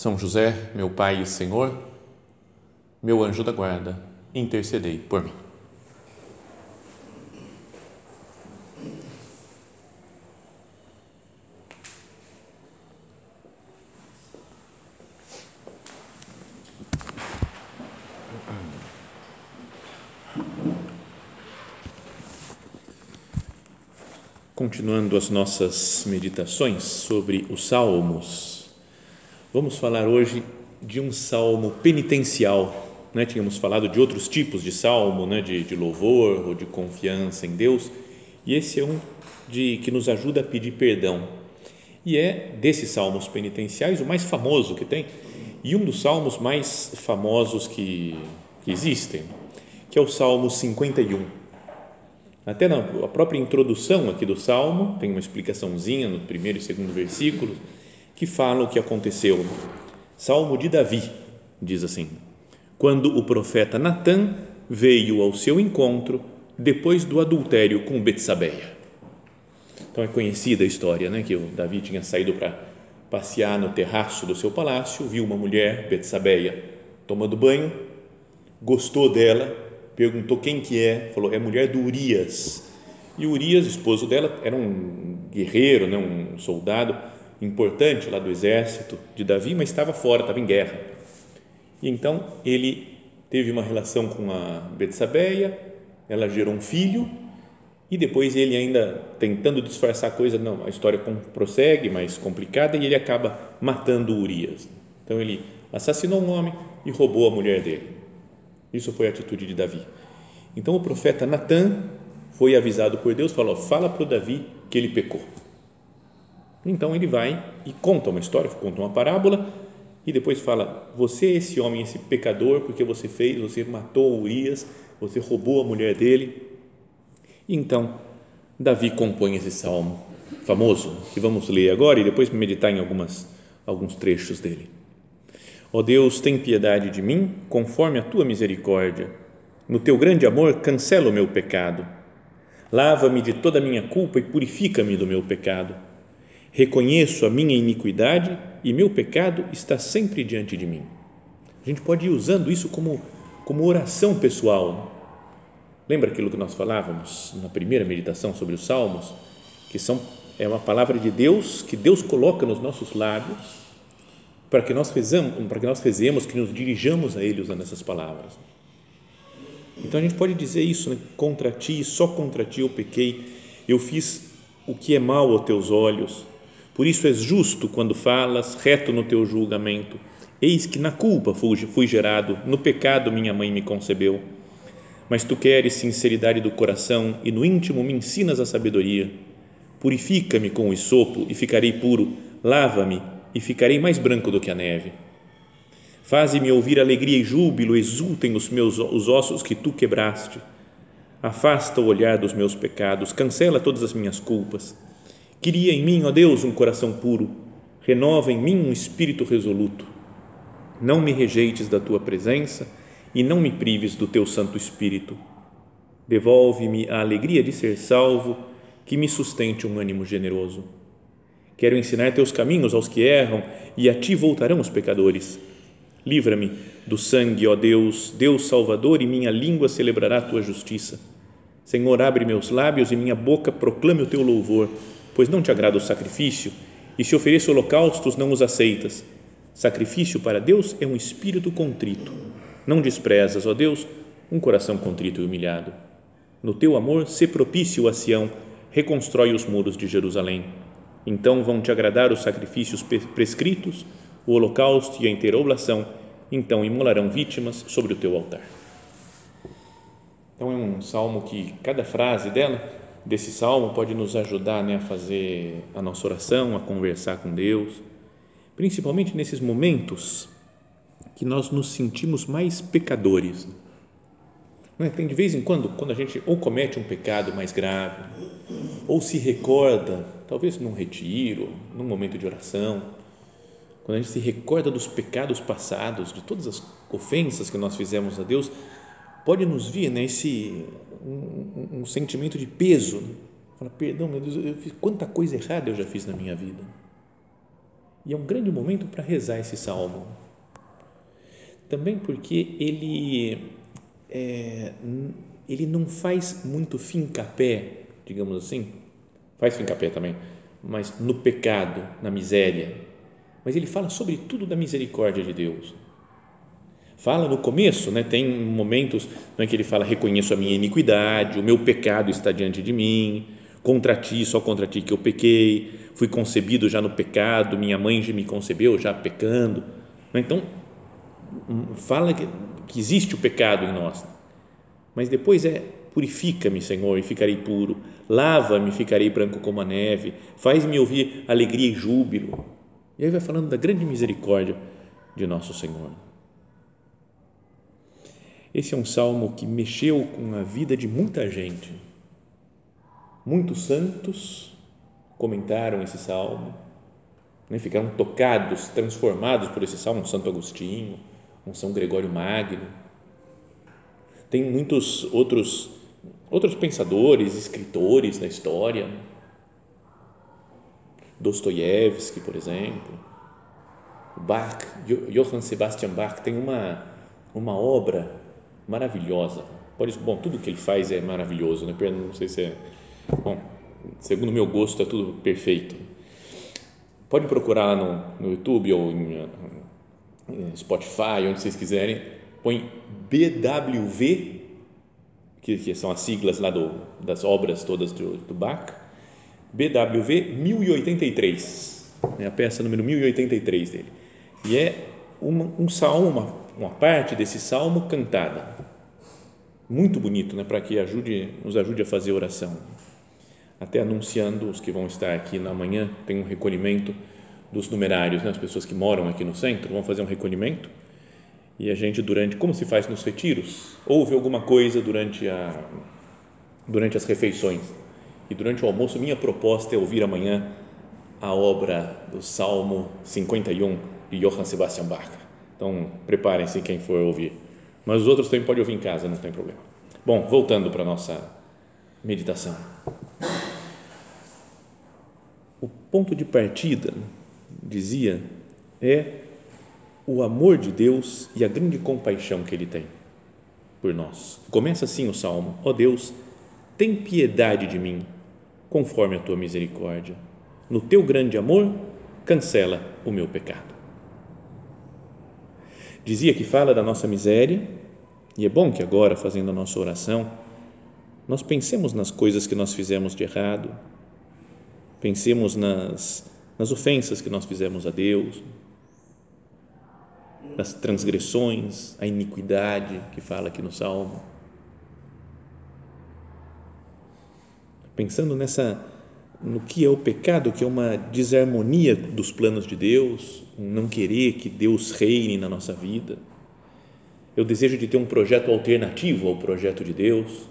são José, meu Pai e Senhor, meu anjo da guarda, intercedei por mim. Continuando as nossas meditações sobre os Salmos, Vamos falar hoje de um salmo penitencial. Né? Tínhamos falado de outros tipos de salmo, né? de, de louvor ou de confiança em Deus, e esse é um de que nos ajuda a pedir perdão. E é desses salmos penitenciais o mais famoso que tem e um dos salmos mais famosos que, que existem, que é o Salmo 51. Até na a própria introdução aqui do salmo tem uma explicaçãozinha no primeiro e segundo versículo que fala o que aconteceu. Salmo de Davi diz assim: Quando o profeta Natã veio ao seu encontro depois do adultério com Betsabeia. Então é conhecida a história, né, que o Davi tinha saído para passear no terraço do seu palácio, viu uma mulher, Betsabeia, tomando banho, gostou dela, perguntou quem que é, falou, é mulher do Urias. E Urias, esposo dela, era um guerreiro, né, um soldado importante lá do exército de Davi, mas estava fora, estava em guerra. E então ele teve uma relação com a Betsabeia, ela gerou um filho e depois ele ainda tentando disfarçar a coisa, não, a história prossegue, mais complicada e ele acaba matando Urias. Então ele assassinou um homem e roubou a mulher dele. Isso foi a atitude de Davi. Então o profeta Natan foi avisado por Deus, falou: "Fala para o Davi que ele pecou". Então ele vai e conta uma história, conta uma parábola e depois fala: Você é esse homem, esse pecador, porque você fez, você matou Urias, você roubou a mulher dele. Então, Davi compõe esse salmo famoso que vamos ler agora e depois meditar em algumas, alguns trechos dele. Ó oh Deus, tem piedade de mim, conforme a tua misericórdia. No teu grande amor, cancela o meu pecado. Lava-me de toda a minha culpa e purifica-me do meu pecado reconheço a minha iniquidade e meu pecado está sempre diante de mim. A gente pode ir usando isso como, como oração pessoal. Lembra aquilo que nós falávamos na primeira meditação sobre os Salmos? Que são, é uma palavra de Deus que Deus coloca nos nossos lábios para que nós fezamos, para que nós fezemos, que nos dirijamos a Ele usando essas palavras. Então a gente pode dizer isso, né? contra ti, só contra ti eu pequei, eu fiz o que é mal aos teus olhos, por isso és justo quando falas, reto no teu julgamento. Eis que na culpa fui, gerado, no pecado minha mãe me concebeu. Mas tu queres sinceridade do coração e no íntimo me ensinas a sabedoria. Purifica-me com o isopo e ficarei puro, lava-me e ficarei mais branco do que a neve. Faze-me ouvir alegria e júbilo, exultem os meus os ossos que tu quebraste. Afasta o olhar dos meus pecados, cancela todas as minhas culpas Cria em mim, ó Deus, um coração puro, renova em mim um espírito resoluto. Não me rejeites da tua presença e não me prives do teu Santo Espírito. Devolve-me a alegria de ser salvo, que me sustente um ânimo generoso. Quero ensinar teus caminhos aos que erram e a ti voltarão os pecadores. Livra-me do sangue, ó Deus, Deus Salvador, e minha língua celebrará a tua justiça. Senhor, abre meus lábios e minha boca proclame o teu louvor pois não te agrada o sacrifício, e se ofereço holocaustos, não os aceitas. Sacrifício para Deus é um espírito contrito. Não desprezas, ó Deus, um coração contrito e humilhado. No teu amor, se propício a Sião, reconstrói os muros de Jerusalém. Então vão te agradar os sacrifícios prescritos, o holocausto e a inteira oblação, então imolarão vítimas sobre o teu altar. Então é um salmo que cada frase dela desse salmo pode nos ajudar né, a fazer a nossa oração, a conversar com Deus, principalmente nesses momentos que nós nos sentimos mais pecadores. Não é? Tem de vez em quando, quando a gente ou comete um pecado mais grave, ou se recorda, talvez num retiro, num momento de oração, quando a gente se recorda dos pecados passados, de todas as ofensas que nós fizemos a Deus, pode nos vir né, esse, um, um sentimento de peso. Fala, perdão, meu Deus, eu fiz, quanta coisa errada eu já fiz na minha vida. E é um grande momento para rezar esse salmo. Também porque ele, é, ele não faz muito fim-capé, digamos assim, faz fim-capé também, mas no pecado, na miséria. Mas ele fala sobretudo da misericórdia de Deus. Fala no começo, né, tem momentos né, que ele fala: reconheço a minha iniquidade, o meu pecado está diante de mim, contra ti, só contra ti que eu pequei, fui concebido já no pecado, minha mãe já me concebeu já pecando. Então, hum, fala que, que existe o pecado em nós, mas depois é purifica-me, Senhor, e ficarei puro, lava-me, ficarei branco como a neve, faz-me ouvir alegria e júbilo. E aí vai falando da grande misericórdia de nosso Senhor. Esse é um salmo que mexeu com a vida de muita gente. Muitos santos comentaram esse salmo, né, ficaram tocados, transformados por esse salmo. Um Santo Agostinho, um São Gregório Magno. Tem muitos outros outros pensadores, escritores da história. Dostoiévski, por exemplo. Bach, Johann Sebastian Bach tem uma uma obra maravilhosa. Por isso, bom, tudo que ele faz é maravilhoso, né? Não sei se é. Bom, segundo o meu gosto, é tudo perfeito. Pode procurar no, no YouTube ou em, em Spotify, onde vocês quiserem. Põe BWV, que, que são as siglas lá do, das obras todas do, do Bach. BWV 1083, é a peça número 1083 dele. E é uma, um salmo, uma, uma parte desse salmo cantada muito bonito, né, para que ajude, nos ajude a fazer oração. Até anunciando os que vão estar aqui na manhã, tem um recolhimento dos numerários, né, as pessoas que moram aqui no centro vão fazer um recolhimento e a gente durante, como se faz nos retiros, ouve alguma coisa durante a durante as refeições. E durante o almoço, minha proposta é ouvir amanhã a obra do Salmo 51 de Johann Sebastian Bach. Então, preparem-se quem for ouvir mas os outros também pode ouvir em casa, não tem problema. Bom, voltando para a nossa meditação. O ponto de partida, dizia, é o amor de Deus e a grande compaixão que Ele tem por nós. Começa assim o salmo: Ó oh Deus, tem piedade de mim, conforme a tua misericórdia. No teu grande amor, cancela o meu pecado. Dizia que fala da nossa miséria e é bom que agora, fazendo a nossa oração, nós pensemos nas coisas que nós fizemos de errado, pensemos nas, nas ofensas que nós fizemos a Deus, nas transgressões, a iniquidade que fala aqui no Salmo. Pensando nessa no que é o pecado, que é uma desarmonia dos planos de Deus, não querer que Deus reine na nossa vida eu desejo de ter um projeto alternativo ao projeto de Deus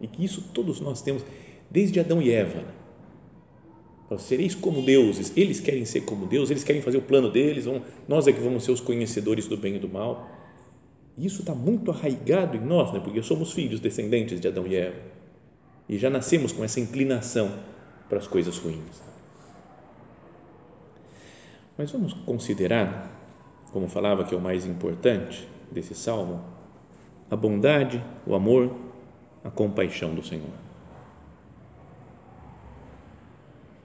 e que isso todos nós temos desde Adão e Eva. Né? sereis como deuses, eles querem ser como Deus, eles querem fazer o plano deles, nós é que vamos ser os conhecedores do bem e do mal. E isso está muito arraigado em nós, né? porque somos filhos descendentes de Adão e Eva e já nascemos com essa inclinação para as coisas ruins. Mas vamos considerar, como falava que é o mais importante, desse salmo? A bondade, o amor, a compaixão do Senhor.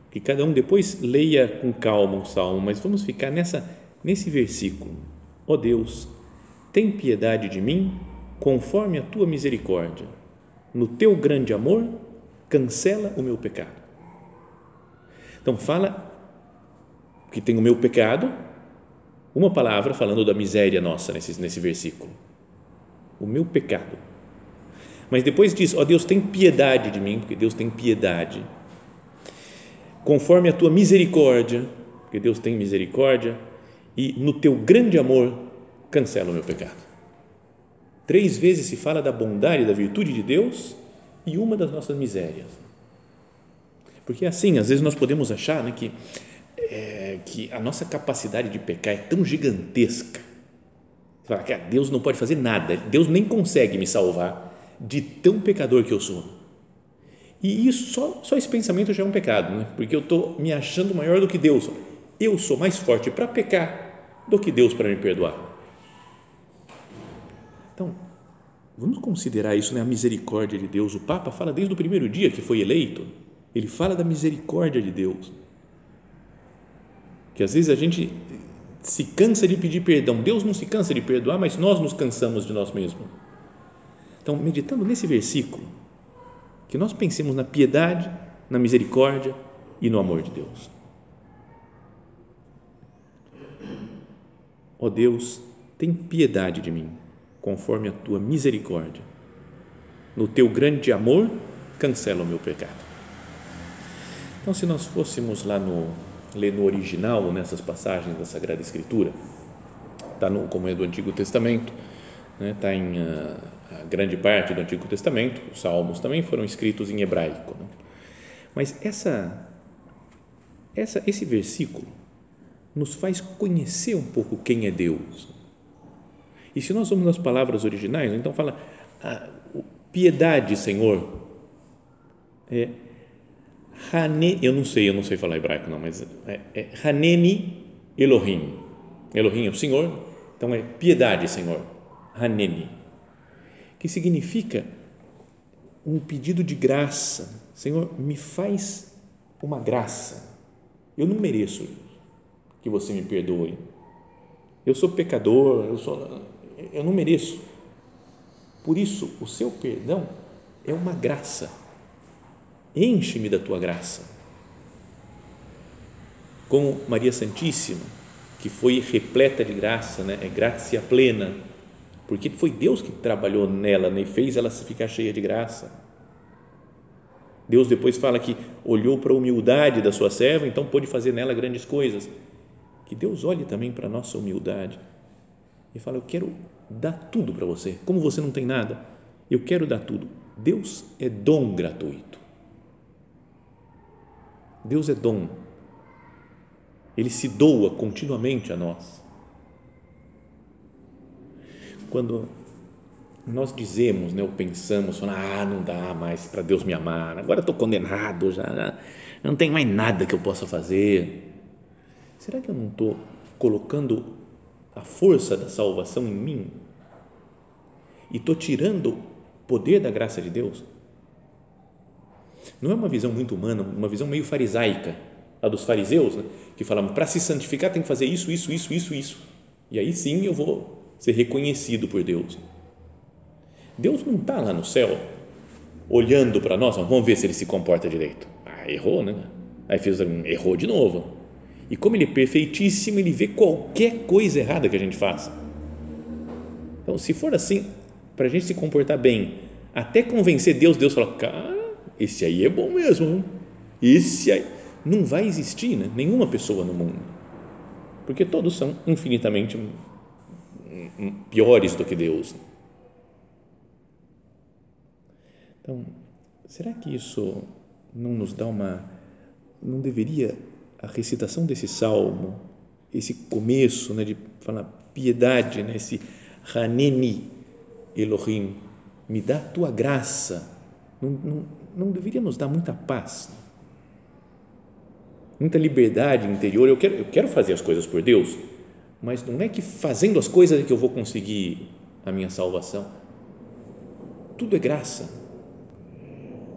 Que cada um depois leia com calma o salmo, mas vamos ficar nessa nesse versículo. Ó oh Deus, tem piedade de mim, conforme a tua misericórdia. No teu grande amor, cancela o meu pecado. Então fala que tem o meu pecado, uma palavra falando da miséria nossa nesse, nesse versículo. O meu pecado. Mas depois diz: Ó oh, Deus, tem piedade de mim, porque Deus tem piedade. Conforme a tua misericórdia, porque Deus tem misericórdia, e no teu grande amor, cancela o meu pecado. Três vezes se fala da bondade da virtude de Deus e uma das nossas misérias. Porque assim, às vezes nós podemos achar né, que, é, que a nossa capacidade de pecar é tão gigantesca. Você fala ah, Deus não pode fazer nada, Deus nem consegue me salvar de tão pecador que eu sou. E isso, só, só esse pensamento já é um pecado, né? porque eu estou me achando maior do que Deus. Eu sou mais forte para pecar do que Deus para me perdoar. Então, vamos considerar isso, né? a misericórdia de Deus. O Papa fala desde o primeiro dia que foi eleito, ele fala da misericórdia de Deus. Que às vezes a gente se cansa de pedir perdão. Deus não se cansa de perdoar, mas nós nos cansamos de nós mesmos. Então, meditando nesse versículo, que nós pensemos na piedade, na misericórdia e no amor de Deus. Ó oh Deus, tem piedade de mim, conforme a tua misericórdia. No teu grande amor, cancela o meu pecado. Então, se nós fôssemos lá no ler no original nessas passagens da Sagrada Escritura, está no como é do Antigo Testamento, né, tá em uh, a grande parte do Antigo Testamento, os Salmos também foram escritos em hebraico. Né? Mas essa, essa, esse versículo nos faz conhecer um pouco quem é Deus. E se nós vamos nas palavras originais, então fala ah, piedade, Senhor. É, Hane, eu não sei, eu não sei falar hebraico não, mas é, é Haneni Elohim. Elohim é o Senhor, então é piedade, Senhor. Haneni que significa um pedido de graça. Senhor, me faz uma graça. Eu não mereço que você me perdoe. Eu sou pecador, eu, sou, eu não mereço. Por isso, o seu perdão é uma graça. Enche-me da tua graça. Como Maria Santíssima, que foi repleta de graça, né? é graça plena porque foi Deus que trabalhou nela né, e fez ela ficar cheia de graça. Deus depois fala que olhou para a humildade da sua serva, então pôde fazer nela grandes coisas. Que Deus olhe também para a nossa humildade e fala: Eu quero dar tudo para você. Como você não tem nada, eu quero dar tudo. Deus é dom gratuito. Deus é dom. Ele se doa continuamente a nós quando nós dizemos, né, ou pensamos, ah, não dá mais para Deus me amar, agora estou condenado já, não tem mais nada que eu possa fazer. Será que eu não estou colocando a força da salvação em mim e estou tirando o poder da graça de Deus? Não é uma visão muito humana, uma visão meio farisaica, a dos fariseus, né, que falavam, para se santificar tem que fazer isso, isso, isso, isso, isso. E aí sim eu vou ser reconhecido por Deus. Deus não está lá no céu olhando para nós, vamos ver se ele se comporta direito. Ah, errou, né? Aí fez, errou de novo. E como ele é perfeitíssimo, ele vê qualquer coisa errada que a gente faça. Então, se for assim, para a gente se comportar bem, até convencer Deus, Deus fala, cara, esse aí é bom mesmo. Esse aí. Não vai existir né? nenhuma pessoa no mundo. Porque todos são infinitamente piores do que Deus. Então, será que isso não nos dá uma. Não deveria a recitação desse salmo, esse começo né, de falar piedade, né, esse Haneni Elohim, me dá tua graça, não, não, não deveria nos dar muita paz, muita liberdade interior? Eu quero, eu quero fazer as coisas por Deus, mas não é que fazendo as coisas é que eu vou conseguir a minha salvação. Tudo é graça.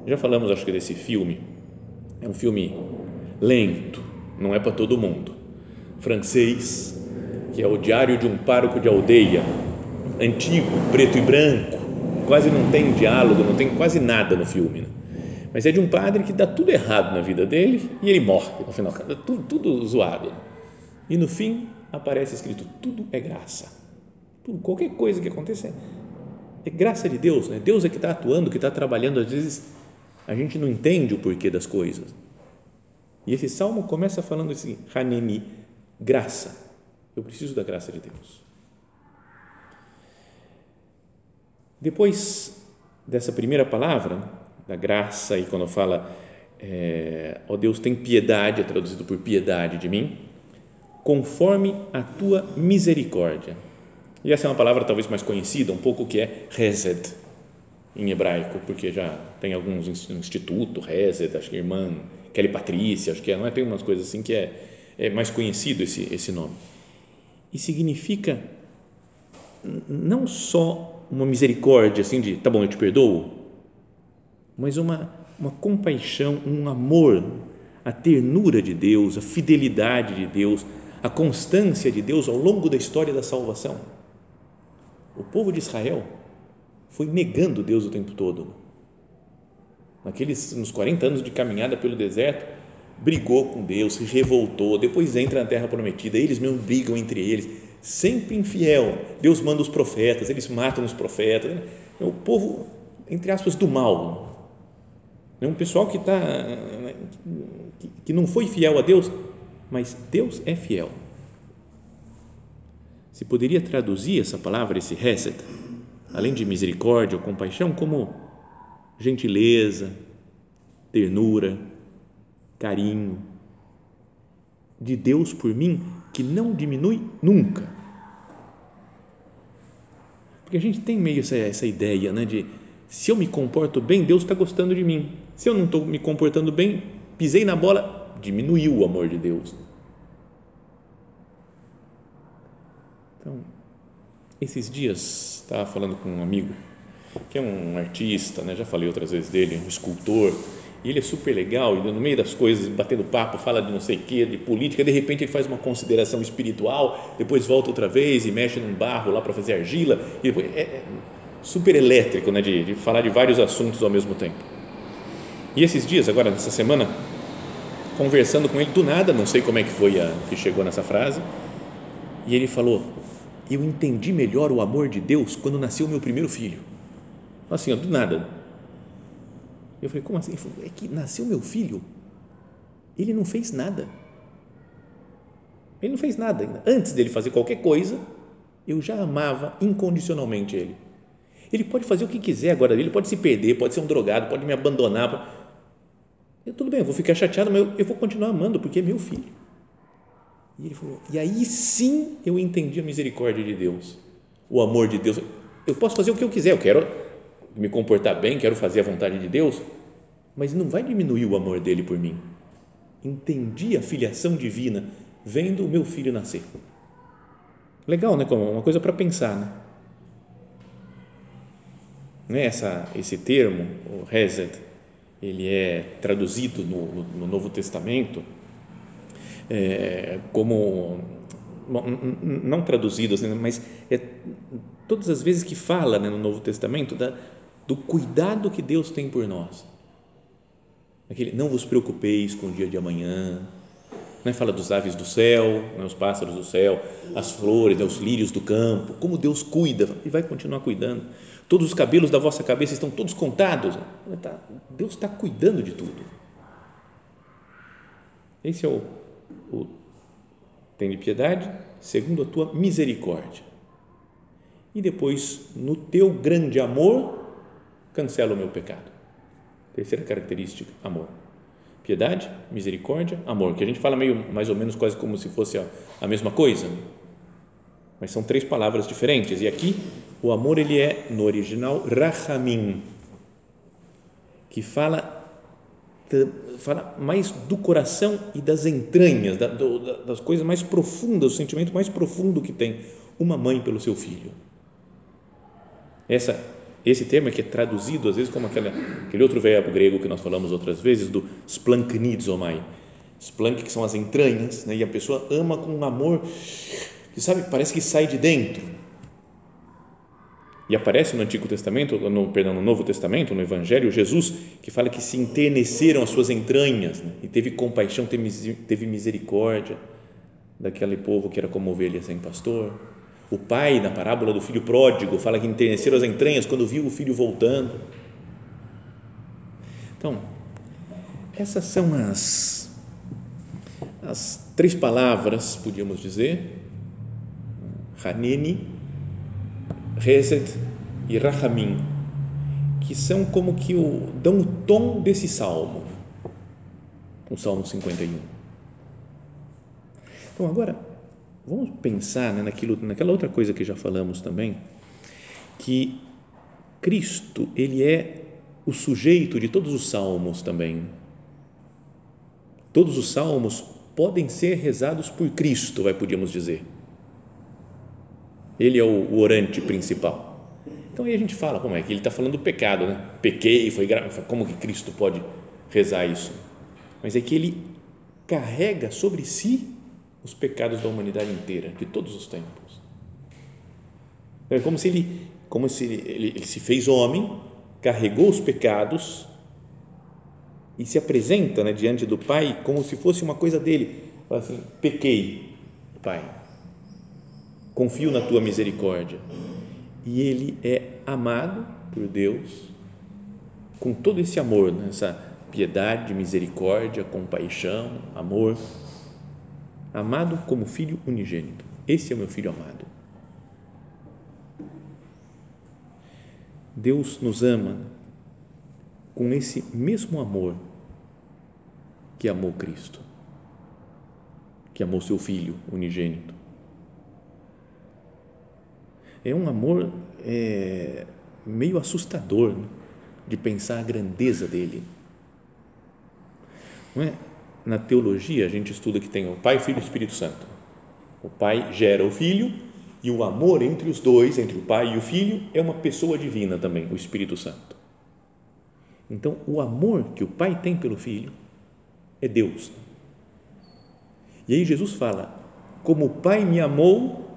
Já falamos, acho que, desse filme. É um filme lento, não é para todo mundo. Francês, que é o Diário de um Pároco de Aldeia, antigo, preto e branco, quase não tem diálogo, não tem quase nada no filme. Né? Mas é de um padre que dá tudo errado na vida dele e ele morre no final, tudo, tudo zoado. E no fim, aparece escrito: tudo é graça. Tudo, qualquer coisa que aconteça é graça de Deus. Né? Deus é que está atuando, que está trabalhando. Às vezes a gente não entende o porquê das coisas. E esse salmo começa falando assim: Hanemi, graça. Eu preciso da graça de Deus. Depois dessa primeira palavra, da graça, e quando fala, é, ó Deus, tem piedade, é traduzido por piedade de mim, conforme a tua misericórdia. E essa é uma palavra talvez mais conhecida, um pouco que é Hesed, em hebraico, porque já tem alguns institutos, Hesed, acho que irmã Kelly Patrícia, acho que é, não é? Tem umas coisas assim que é, é mais conhecido esse, esse nome. E significa não só uma misericórdia, assim, de tá bom, eu te perdoo, mas uma, uma compaixão, um amor, a ternura de Deus, a fidelidade de Deus, a constância de Deus ao longo da história da salvação. O povo de Israel foi negando Deus o tempo todo. Naqueles nos 40 anos de caminhada pelo deserto, brigou com Deus, se revoltou, depois entra na terra prometida, eles mesmo brigam entre eles, sempre infiel. Deus manda os profetas, eles matam os profetas. É o povo, entre aspas, do mal. É um pessoal que está que não foi fiel a Deus, mas Deus é fiel. Se poderia traduzir essa palavra, esse Hesed, além de misericórdia ou compaixão, como gentileza, ternura, carinho de Deus por mim que não diminui nunca. Porque a gente tem meio essa, essa ideia né, de se eu me comporto bem, Deus está gostando de mim. Se eu não estou me comportando bem, pisei na bola, diminuiu o amor de Deus. Então, esses dias, estava falando com um amigo, que é um artista, né, já falei outras vezes dele, um escultor, e ele é super legal, e no meio das coisas, batendo papo, fala de não sei o que, de política, de repente ele faz uma consideração espiritual, depois volta outra vez e mexe num barro lá para fazer argila, e depois é, é super elétrico, né, de, de falar de vários assuntos ao mesmo tempo. E esses dias, agora nessa semana, conversando com ele do nada, não sei como é que foi a, que chegou nessa frase, e ele falou: Eu entendi melhor o amor de Deus quando nasceu o meu primeiro filho. Assim, ó, do nada, eu falei, como assim? Ele falou, é que nasceu meu filho, ele não fez nada. Ele não fez nada ainda. Antes dele fazer qualquer coisa, eu já amava incondicionalmente ele. Ele pode fazer o que quiser agora, ele pode se perder, pode ser um drogado, pode me abandonar. Eu, tudo bem, eu vou ficar chateado, mas eu, eu vou continuar amando, porque é meu filho. E ele falou, e aí sim eu entendi a misericórdia de Deus, o amor de Deus. Eu posso fazer o que eu quiser, eu quero me comportar bem, quero fazer a vontade de Deus, mas não vai diminuir o amor dele por mim. Entendi a filiação divina vendo o meu filho nascer. Legal, né? Como uma coisa para pensar, né? né? Essa, esse termo, o Hesed, ele é traduzido no, no Novo Testamento é, como não traduzido, assim, mas é, todas as vezes que fala né, no Novo Testamento da, do cuidado que Deus tem por nós. Aquele, não vos preocupeis com o dia de amanhã. Né? Fala dos aves do céu, né? os pássaros do céu, as flores, né? os lírios do campo, como Deus cuida e vai continuar cuidando. Todos os cabelos da vossa cabeça estão todos contados. Tá, Deus está cuidando de tudo. Esse é o, o tem de piedade segundo a tua misericórdia. E depois, no teu grande amor, cancela o meu pecado. Terceira característica, amor. Piedade, misericórdia, amor, que a gente fala meio mais ou menos quase como se fosse a, a mesma coisa, mas são três palavras diferentes. E aqui o amor ele é no original rahamim, que fala fala mais do coração e das entranhas, da, do, das coisas mais profundas, o sentimento mais profundo que tem uma mãe pelo seu filho. Essa esse termo é que é traduzido às vezes como aquele, outro verbo grego que nós falamos outras vezes, do splanknizomai. Splank, que são as entranhas, né? e a pessoa ama com um amor que, sabe, parece que sai de dentro. E aparece no Antigo Testamento, no, perdão, no Novo Testamento, no Evangelho, Jesus, que fala que se enterneceram as suas entranhas né? e teve compaixão, teve misericórdia daquele povo que era como ovelha sem pastor o pai, na parábola do filho pródigo, fala que enterneceram as entranhas quando viu o filho voltando. Então, essas são as, as três palavras, podíamos dizer, Haneni, Reset e Rahamim, que são como que o, dão o tom desse salmo, o Salmo 51. Então, agora, vamos pensar né, naquilo, naquela outra coisa que já falamos também, que Cristo, ele é o sujeito de todos os salmos também. Todos os salmos podem ser rezados por Cristo, vai podíamos dizer. Ele é o, orante principal. Então aí a gente fala, como é que ele está falando do pecado, né? Pequei, foi grave, como que Cristo pode rezar isso? Mas é que ele carrega sobre si os pecados da humanidade inteira, de todos os tempos. É como se ele, como se ele, ele, ele se fez homem, carregou os pecados e se apresenta né, diante do Pai como se fosse uma coisa dele. Fala assim: pequei, Pai, confio na tua misericórdia. E ele é amado por Deus com todo esse amor, né, essa piedade, misericórdia, compaixão, amor. Amado como filho unigênito. Esse é o meu filho amado. Deus nos ama com esse mesmo amor que amou Cristo, que amou seu Filho unigênito. É um amor é, meio assustador né? de pensar a grandeza dele. Não é? Na teologia, a gente estuda que tem o Pai, Filho e Espírito Santo. O Pai gera o Filho e o amor entre os dois, entre o Pai e o Filho, é uma pessoa divina também, o Espírito Santo. Então, o amor que o Pai tem pelo Filho é Deus. E aí Jesus fala: Como o Pai me amou,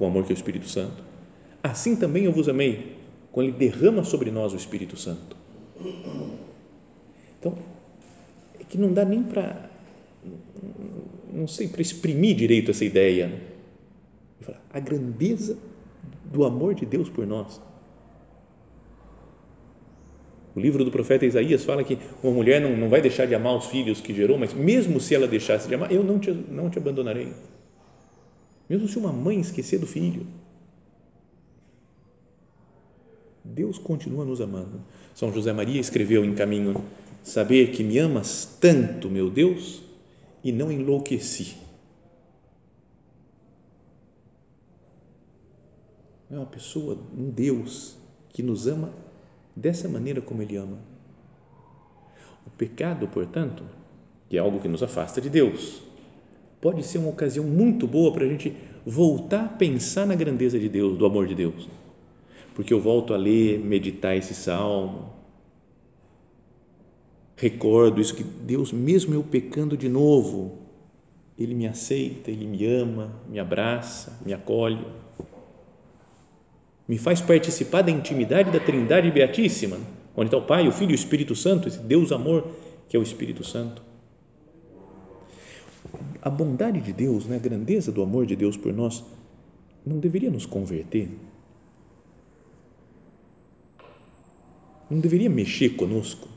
com o amor que é o Espírito Santo, assim também eu vos amei, quando Ele derrama sobre nós o Espírito Santo. Então, é que não dá nem para, não sei, para exprimir direito essa ideia. Né? A grandeza do amor de Deus por nós o livro do profeta Isaías fala que uma mulher não, não vai deixar de amar os filhos que gerou, mas mesmo se ela deixasse de amar, eu não te, não te abandonarei. Mesmo se uma mãe esquecer do filho, Deus continua nos amando. São José Maria escreveu em caminho: Saber que me amas tanto, meu Deus, e não enlouqueci. É uma pessoa, um Deus que nos ama dessa maneira como Ele ama. O pecado, portanto, que é algo que nos afasta de Deus, pode ser uma ocasião muito boa para a gente voltar a pensar na grandeza de Deus, do amor de Deus. Porque eu volto a ler, meditar esse salmo, recordo isso que Deus, mesmo eu pecando de novo, Ele me aceita, Ele me ama, me abraça, me acolhe me faz participar da intimidade da Trindade Beatíssima, onde está o Pai, o Filho e o Espírito Santo, esse Deus amor que é o Espírito Santo. A bondade de Deus, né, a grandeza do amor de Deus por nós, não deveria nos converter? Não deveria mexer conosco?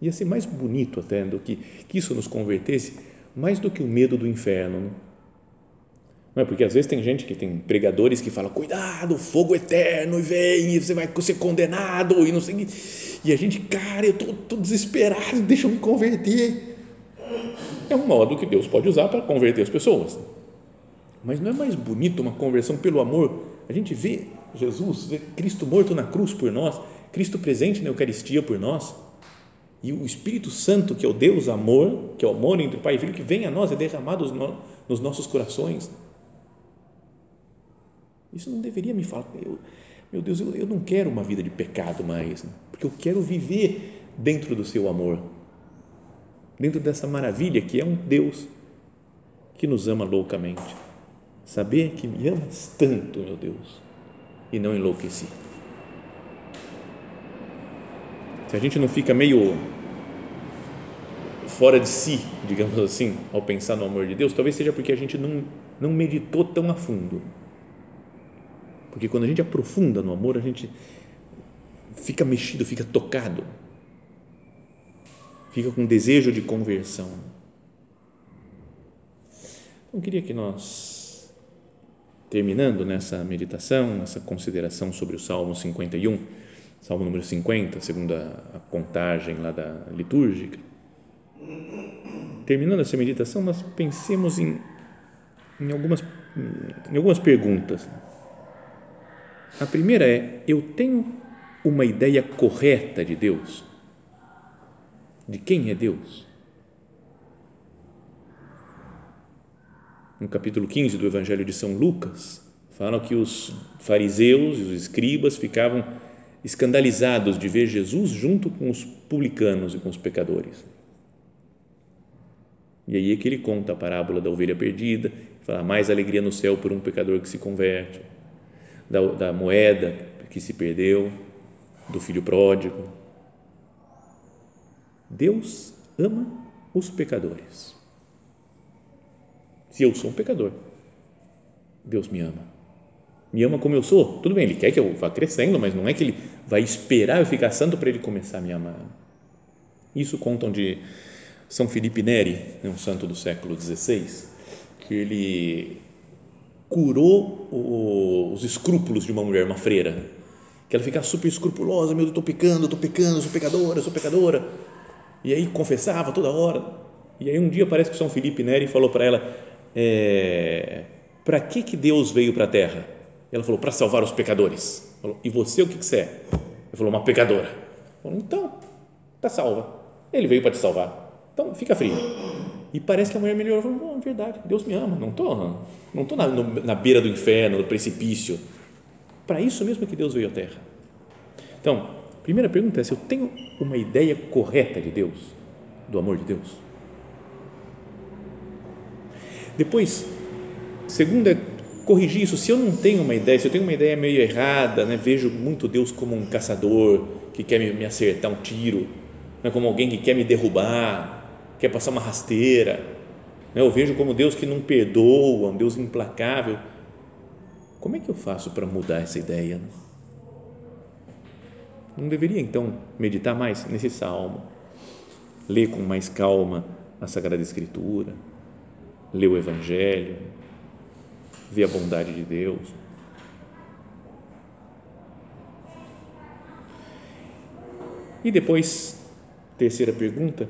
Ia ser mais bonito até do que, que isso nos convertesse, mais do que o medo do inferno. Né? Não é? Porque às vezes tem gente que tem pregadores que falam, cuidado, fogo eterno e vem, e você vai ser condenado e não sei. E a gente, cara, eu estou desesperado, deixa eu me converter. É um modo que Deus pode usar para converter as pessoas. Mas não é mais bonito uma conversão pelo amor? A gente vê Jesus, vê Cristo morto na cruz por nós, Cristo presente na Eucaristia por nós, e o Espírito Santo, que é o Deus amor, que é o amor entre Pai e Filho, que vem a nós, é derramado nos nossos corações isso não deveria me falar. Eu, meu Deus, eu, eu não quero uma vida de pecado mais, né? porque eu quero viver dentro do seu amor, dentro dessa maravilha que é um Deus que nos ama loucamente. Saber que me amas tanto, meu Deus, e não enlouqueci. Se a gente não fica meio fora de si, digamos assim, ao pensar no amor de Deus, talvez seja porque a gente não, não meditou tão a fundo porque quando a gente aprofunda no amor, a gente fica mexido, fica tocado, fica com desejo de conversão. Então, eu queria que nós terminando nessa meditação, nessa consideração sobre o Salmo 51, Salmo número 50, segundo a, contagem lá da litúrgica. Terminando essa meditação, nós pensemos em, em, algumas, em algumas perguntas. A primeira é: eu tenho uma ideia correta de Deus? De quem é Deus? no capítulo 15 do Evangelho de São Lucas, falam que os fariseus e os escribas ficavam escandalizados de ver Jesus junto com os publicanos e com os pecadores. E aí é que ele conta a parábola da ovelha perdida, fala mais alegria no céu por um pecador que se converte, da, da moeda que se perdeu, do filho pródigo. Deus ama os pecadores. Se eu sou um pecador, Deus me ama. Me ama como eu sou. Tudo bem, Ele quer que eu vá crescendo, mas não é que Ele vai esperar eu ficar santo para Ele começar a me amar. Isso contam de São Felipe Neri, né, um santo do século XVI, que ele curou os escrúpulos de uma mulher, uma freira, que ela ficava super escrupulosa, meu Deus, estou pecando, estou pecando, sou pecadora, sou pecadora, e aí confessava toda hora, e aí um dia parece que São Felipe Neri falou para ela, é, para que, que Deus veio para a terra? Ela falou, para salvar os pecadores. Falou, e você o que, que você é? Ele falou, uma pecadora. Falou, então, está salva. Ele veio para te salvar. Então, fica frio. E parece que a mulher melhorou. Falou, é verdade, Deus me ama. Não estou não tô na, na beira do inferno, do precipício. Para isso mesmo que Deus veio à terra. Então, primeira pergunta é se eu tenho uma ideia correta de Deus, do amor de Deus. Depois, segundo é corrigir isso. Se eu não tenho uma ideia, se eu tenho uma ideia meio errada, né, vejo muito Deus como um caçador que quer me, me acertar um tiro, né, como alguém que quer me derrubar, quer passar uma rasteira. Né, eu vejo como Deus que não perdoa, um Deus implacável. Como é que eu faço para mudar essa ideia? Não deveria então meditar mais nesse salmo, ler com mais calma a Sagrada Escritura ler o Evangelho, ver a bondade de Deus. E depois, terceira pergunta,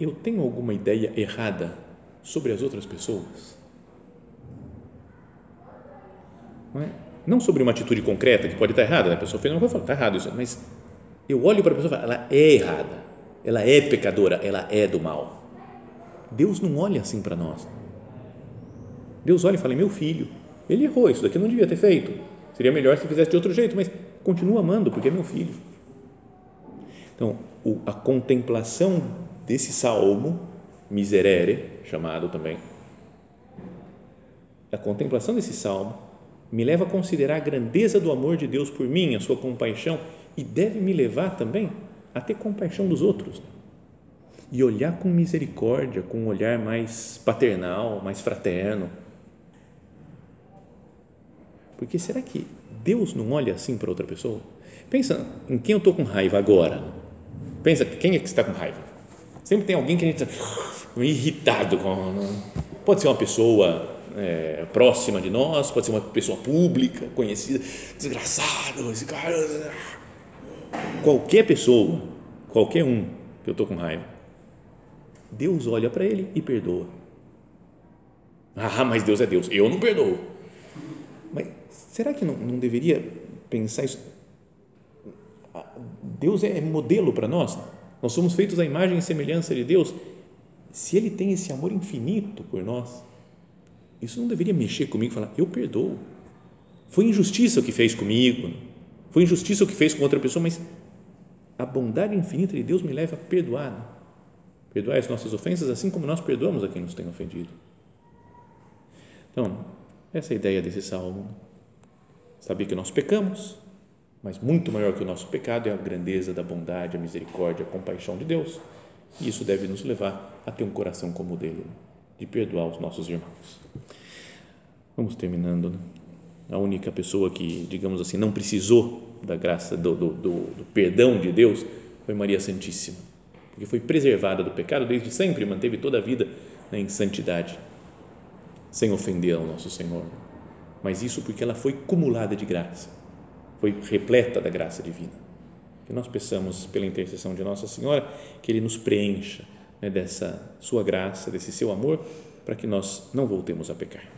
eu tenho alguma ideia errada sobre as outras pessoas? Não, é? Não sobre uma atitude concreta que pode estar errada, né? a pessoa fez uma coisa, está errado isso, mas eu olho para a pessoa e falo, ela é errada, ela é pecadora, ela é do mal. Deus não olha assim para nós. Deus olha e fala: meu filho, ele errou, isso daqui não devia ter feito. Seria melhor se fizesse de outro jeito, mas continua amando, porque é meu filho. Então, a contemplação desse salmo, miserere, chamado também, a contemplação desse salmo me leva a considerar a grandeza do amor de Deus por mim, a sua compaixão, e deve me levar também a ter compaixão dos outros e olhar com misericórdia, com um olhar mais paternal, mais fraterno. Porque será que Deus não olha assim para outra pessoa? Pensa em quem eu estou com raiva agora. Pensa, quem é que está com raiva? Sempre tem alguém que a gente está irritado com. Pode ser uma pessoa é, próxima de nós, pode ser uma pessoa pública, conhecida, desgraçado, esse cara. Qualquer pessoa, qualquer um que eu estou com raiva Deus olha para ele e perdoa. Ah, mas Deus é Deus, eu não perdoo. Mas será que não, não deveria pensar isso? Ah, Deus é modelo para nós. Nós somos feitos à imagem e semelhança de Deus. Se Ele tem esse amor infinito por nós, isso não deveria mexer comigo e falar, eu perdoo. Foi injustiça o que fez comigo, foi injustiça o que fez com outra pessoa, mas a bondade infinita de Deus me leva a perdoar Perdoai as nossas ofensas, assim como nós perdoamos a quem nos tem ofendido. Então, essa é a ideia desse salmo. Saber que nós pecamos, mas muito maior que o nosso pecado é a grandeza da bondade, a misericórdia, a compaixão de Deus. E isso deve nos levar a ter um coração como o dele, de perdoar os nossos irmãos. Vamos terminando. Né? A única pessoa que, digamos assim, não precisou da graça, do, do, do, do perdão de Deus foi Maria Santíssima porque foi preservada do pecado desde sempre, manteve toda a vida né, em santidade, sem ofender ao nosso Senhor. mas isso porque ela foi cumulada de graça, foi repleta da graça divina. Que nós peçamos, pela intercessão de Nossa Senhora, que Ele nos preencha né, dessa Sua graça, desse Seu amor, para que nós não voltemos a pecar.